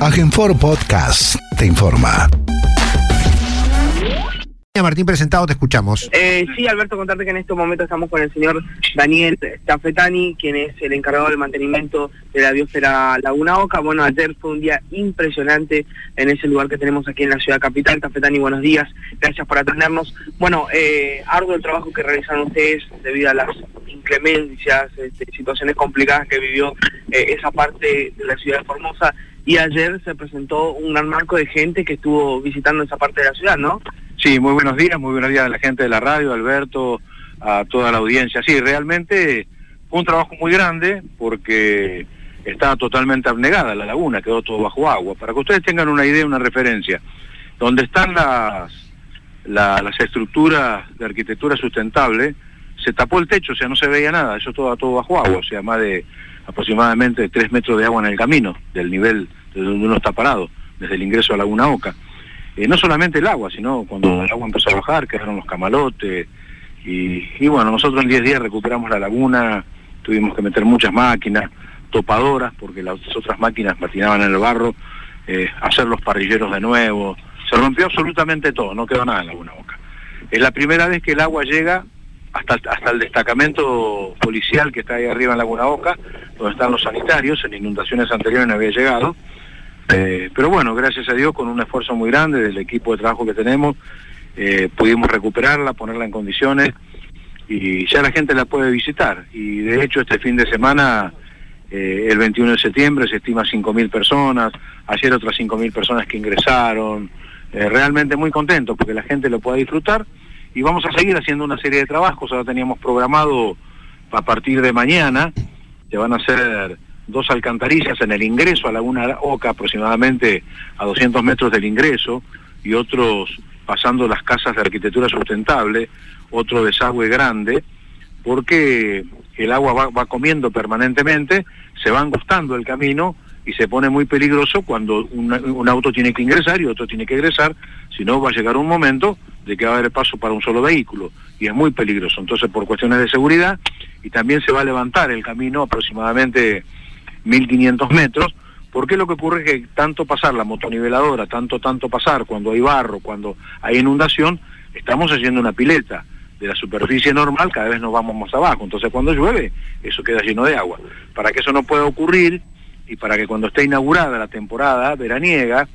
Agenfor Podcast te informa. Martín presentado, te escuchamos. Eh, sí, Alberto, contarte que en este momento estamos con el señor Daniel Tafetani, quien es el encargado del mantenimiento de la biosfera Laguna Oca. Bueno, ayer fue un día impresionante en ese lugar que tenemos aquí en la ciudad capital. Tafetani, buenos días, gracias por atendernos. Bueno, eh, arduo el trabajo que realizaron ustedes debido a las inclemencias, este, situaciones complicadas que vivió eh, esa parte de la ciudad de Formosa. Y ayer se presentó un gran marco de gente que estuvo visitando esa parte de la ciudad, ¿no? Sí, muy buenos días, muy buenos días a la gente de la radio, Alberto, a toda la audiencia. Sí, realmente fue un trabajo muy grande porque estaba totalmente abnegada la laguna, quedó todo bajo agua. Para que ustedes tengan una idea, una referencia, donde están las, las estructuras de arquitectura sustentable, se tapó el techo, o sea, no se veía nada, eso todo, todo bajo agua, o sea, más de aproximadamente tres metros de agua en el camino, del nivel de donde uno está parado, desde el ingreso a Laguna Oca. Eh, no solamente el agua, sino cuando el agua empezó a bajar, quedaron los camalotes, y, bueno, nosotros en 10 días recuperamos la laguna, tuvimos que meter muchas máquinas, topadoras, porque las otras máquinas patinaban en el barro, eh, hacer los parrilleros de nuevo, se rompió absolutamente todo, no quedó nada en Laguna Boca. Es la primera vez que el agua llega hasta, hasta el destacamento policial que está ahí arriba en Laguna Boca, donde están los sanitarios, en inundaciones anteriores no había llegado, eh, pero bueno, gracias a Dios, con un esfuerzo muy grande del equipo de trabajo que tenemos, eh, pudimos recuperarla, ponerla en condiciones y ya la gente la puede visitar. Y de hecho este fin de semana, eh, el 21 de septiembre, se estima 5.000 personas, ayer otras 5.000 personas que ingresaron, realmente muy contentos porque la gente lo pueda disfrutar y vamos a seguir haciendo una serie de trabajos, ahora teníamos programado a partir de mañana, que van a ser dos alcantarillas en el ingreso a Laguna Oca, aproximadamente a 200 metros del ingreso, y otros pasando las casas de arquitectura sustentable, otro desagüe grande, porque el agua va, comiendo permanentemente, se va angostando el camino y se pone muy peligroso cuando un, auto tiene que ingresar y otro tiene que egresar, si no va a llegar un momento de que va a haber paso para un solo vehículo y es muy peligroso. Entonces, por cuestiones de seguridad, y también se va a levantar el camino aproximadamente 1500 metros, porque lo que ocurre es que tanto pasar la motoniveladora, tanto, tanto pasar cuando hay barro, cuando hay inundación, estamos haciendo una pileta de la superficie normal, cada vez nos vamos más abajo. Entonces cuando llueve, eso queda lleno de agua. Para que eso no pueda ocurrir y para que cuando esté inaugurada la temporada veraniega,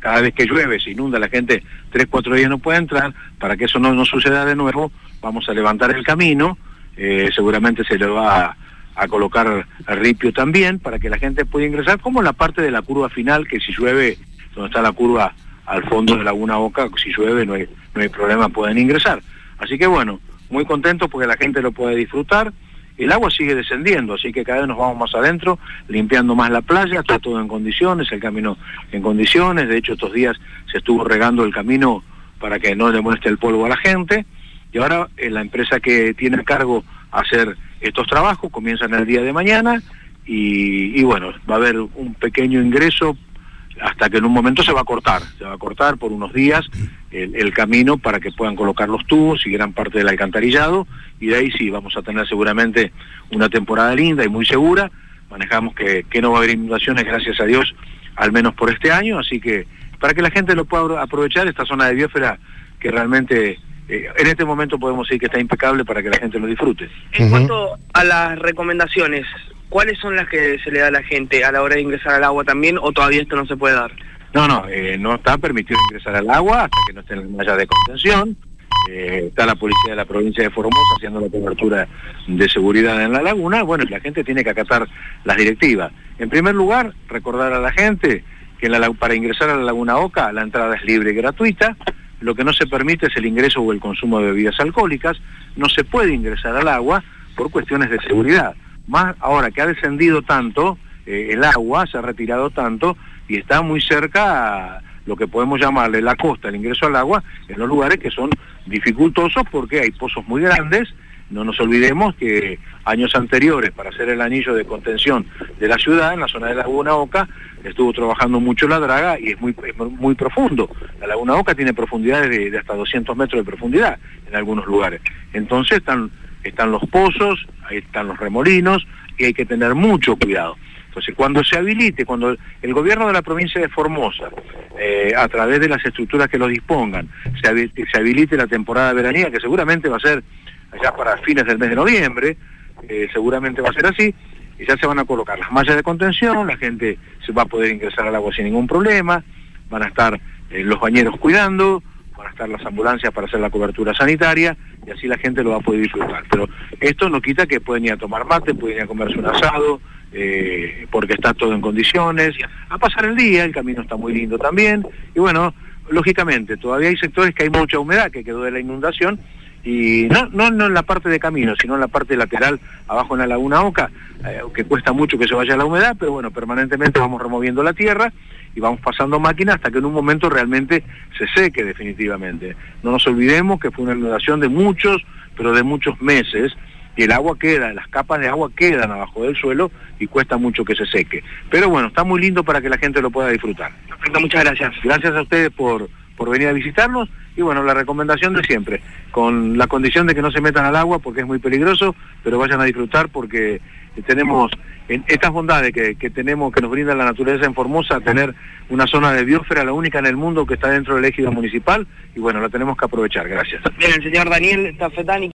cada vez que llueve, se inunda, la gente tres, cuatro días no puede entrar, para que eso no, no suceda de nuevo, vamos a levantar el camino, eh, seguramente se le va a a colocar ripio también para que la gente pueda ingresar, como la parte de la curva final, que si llueve, donde está la curva al fondo de Laguna Boca, si llueve no hay, no hay problema, pueden ingresar. Así que bueno, muy contentos porque la gente lo puede disfrutar. El agua sigue descendiendo, así que cada vez nos vamos más adentro, limpiando más la playa, está todo en condiciones, el camino en condiciones, de hecho estos días se estuvo regando el camino para que no le muestre el polvo a la gente, y ahora eh, la empresa que tiene a cargo hacer estos trabajos, comienzan el día de mañana y, bueno, va a haber un pequeño ingreso hasta que en un momento se va a cortar, se va a cortar por unos días el, camino para que puedan colocar los tubos y gran parte del alcantarillado y de ahí sí vamos a tener seguramente una temporada linda y muy segura, manejamos que, que no va a haber inundaciones gracias a Dios, al menos por este año, así que para que la gente lo pueda aprovechar, esta zona de biosfera que realmente eh, en este momento podemos decir que está impecable para que la gente lo disfrute. En cuanto a las recomendaciones, ¿cuáles son las que se le da a la gente a la hora de ingresar al agua también o todavía esto no se puede dar? No, no, eh, no está permitido ingresar al agua hasta que no esté en malla de contención. Eh, está la policía de la provincia de Formosa haciendo la cobertura de seguridad en la laguna. Bueno, la gente tiene que acatar las directivas. En primer lugar, recordar a la gente que para ingresar a la Laguna Oca la entrada es libre y gratuita. Lo que no se permite es el ingreso o el consumo de bebidas alcohólicas. No se puede ingresar al agua por cuestiones de seguridad. Más ahora que ha descendido tanto eh, el agua, se ha retirado tanto y está muy cerca a lo que podemos llamarle la costa, el ingreso al agua, en los lugares que son dificultosos porque hay pozos muy grandes no nos olvidemos que años anteriores, para hacer el anillo de contención de la ciudad, en la zona de Laguna Oca, estuvo trabajando mucho la draga y es muy, muy profundo. La Laguna Oca tiene profundidades de, hasta 200 metros de profundidad en algunos lugares. Entonces están, están los pozos, ahí están los remolinos y hay que tener mucho cuidado. Entonces, cuando se habilite, cuando el gobierno de la provincia de Formosa, eh, a través de las estructuras que lo dispongan, se habilite, la temporada veranía, que seguramente va a ser allá para fines del mes de noviembre, eh, seguramente va a ser así, y ya se van a colocar las mallas de contención, la gente se va a poder ingresar al agua sin ningún problema, van a estar eh, los bañeros cuidando, van a estar las ambulancias para hacer la cobertura sanitaria y así la gente lo va a poder disfrutar. Pero esto no quita que pueden ir a tomar mate, pueden ir a comerse un asado, eh, porque está todo en condiciones, a pasar el día, el camino está muy lindo también, y bueno, lógicamente, todavía hay sectores que hay mucha humedad que quedó de la inundación, y no, no, no en la parte de camino, sino en la parte lateral, abajo en la laguna Oca, eh, que cuesta mucho que se vaya la humedad, pero bueno, permanentemente vamos removiendo la tierra y vamos pasando máquinas hasta que en un momento realmente se seque definitivamente. No nos olvidemos que fue una inundación de muchos, pero de muchos meses, y el agua queda, las capas de agua quedan abajo del suelo y cuesta mucho que se seque. Pero bueno, está muy lindo para que la gente lo pueda disfrutar. Perfecto, muchas gracias. Gracias a ustedes por, por venir a visitarnos y bueno, la recomendación de siempre, con la condición de que no se metan al agua porque es muy peligroso, pero vayan a disfrutar porque tenemos en estas bondades que, tenemos, que nos brinda la naturaleza en Formosa, tener una zona de biosfera, la única en el mundo que está dentro del ejido municipal, y bueno, la tenemos que aprovechar. Gracias. Bien, el señor Daniel Tafetani.